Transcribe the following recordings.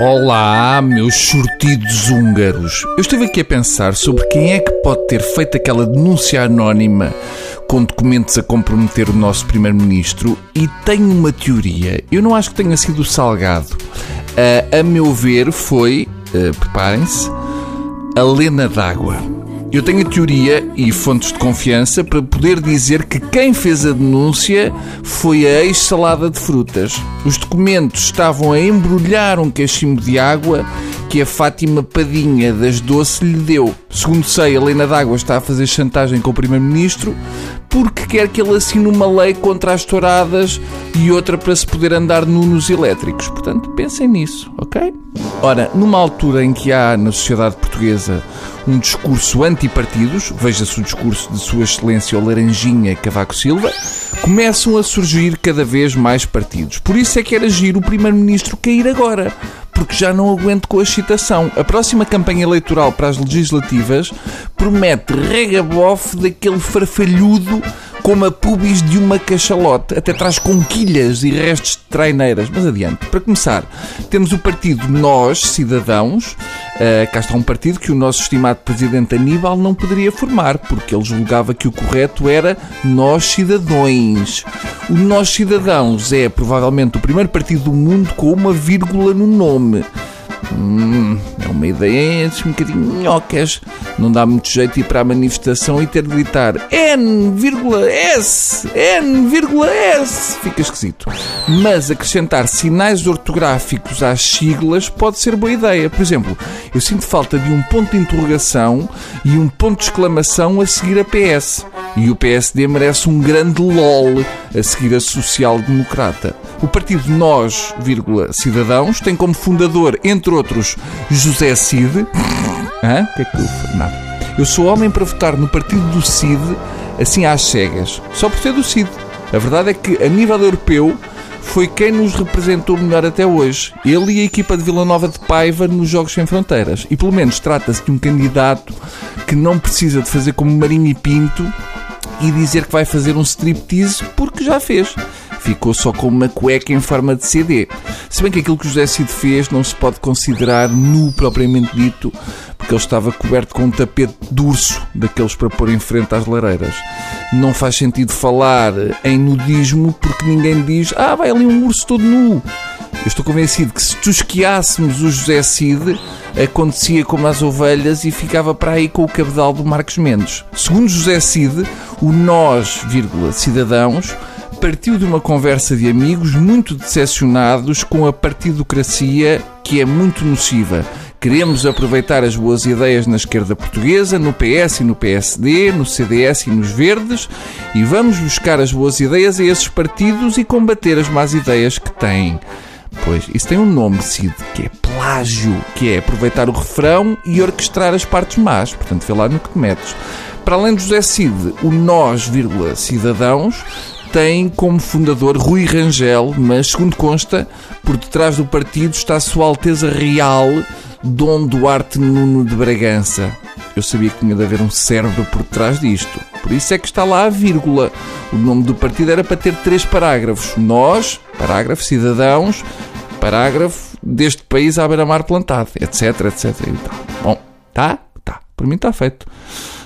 Olá, meus sortidos húngaros. Eu estive aqui a pensar sobre quem é que pode ter feito aquela denúncia anónima com documentos a comprometer o nosso Primeiro-Ministro e tenho uma teoria. Eu não acho que tenha sido Salgado. Uh, a meu ver, foi, uh, preparem-se, a Lena d'Água. Eu tenho a teoria e fontes de confiança para poder dizer que quem fez a denúncia foi a ex-salada de frutas. Os documentos estavam a embrulhar um cachimbo de água que a Fátima Padinha das Doce lhe deu. Segundo sei, a Helena d'Água está a fazer chantagem com o Primeiro-Ministro porque quer que ele assine uma lei contra as touradas e outra para se poder andar nunos elétricos. Portanto, pensem nisso, ok? Ora, numa altura em que há na sociedade portuguesa um discurso anti-partidos, veja-se o discurso de Sua Excelência o Laranjinha Cavaco Silva, começam a surgir cada vez mais partidos. Por isso é que era giro o Primeiro-Ministro cair agora, porque já não aguento com a excitação. A próxima campanha eleitoral para as legislativas promete regabof daquele farfalhudo como a pubis de uma cachalote, até traz conquilhas e restos de traineiras. Mas adiante. Para começar, temos o partido Nós, Cidadãos. Uh, cá está um partido que o nosso estimado presidente Aníbal não poderia formar, porque ele julgava que o correto era Nós Cidadões. O Nós Cidadãos é provavelmente o primeiro partido do mundo com uma vírgula no nome. Hum, é uma ideia assim, um bocadinho minhocas. Não dá muito jeito ir para a manifestação e ter de gritar N,S, N,S. Fica esquisito. Mas acrescentar sinais ortográficos às siglas pode ser boa ideia. Por exemplo, eu sinto falta de um ponto de interrogação e um ponto de exclamação a seguir a PS. E o PSD merece um grande LOL a seguir a social-democrata. O partido Nós, Cidadãos, tem como fundador, entre outros, José Cid. Hã? O que é que eu... Nada. Eu sou homem para votar no partido do Cid, assim às cegas. Só por ser do Cid. A verdade é que, a nível europeu, foi quem nos representou melhor até hoje. Ele e a equipa de Vila Nova de Paiva nos Jogos Sem Fronteiras. E pelo menos trata-se de um candidato que não precisa de fazer como Marinho e Pinto e dizer que vai fazer um striptease porque já fez. Ficou só com uma cueca em forma de CD. Se bem que aquilo que José Cid fez não se pode considerar nu propriamente dito, porque ele estava coberto com um tapete de urso, daqueles para pôr em frente às lareiras. Não faz sentido falar em nudismo porque ninguém diz ah, vai ali um urso todo nu. Eu estou convencido que se tosquiássemos o José Cid, acontecia como as ovelhas e ficava para aí com o cabedal do Marcos Mendes. Segundo José Cid, o nós, vírgula, cidadãos, partiu de uma conversa de amigos muito decepcionados com a partidocracia que é muito nociva. Queremos aproveitar as boas ideias na esquerda portuguesa, no PS e no PSD, no CDS e nos Verdes, e vamos buscar as boas ideias a esses partidos e combater as más ideias que têm. Pois, isso tem um nome, Cid, que é plágio, que é aproveitar o refrão e orquestrar as partes más. Portanto, vê lá no que te metes. Para além de José Cid, o nós, vírgula, cidadãos, tem como fundador Rui Rangel, mas, segundo consta, por detrás do partido está a Sua Alteza Real Dom Duarte Nuno de Bragança. Eu sabia que tinha de haver um cérebro por trás disto. Por isso é que está lá a vírgula. O nome do partido era para ter três parágrafos. Nós, parágrafo, cidadãos, parágrafo deste país à beira-mar plantado, etc, etc. Bom, tá? Tá. Por mim está feito.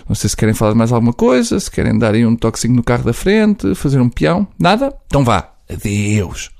Não sei se querem falar de mais alguma coisa, se querem dar aí um toquezinho no carro da frente, fazer um peão. Nada? Então vá. Adeus.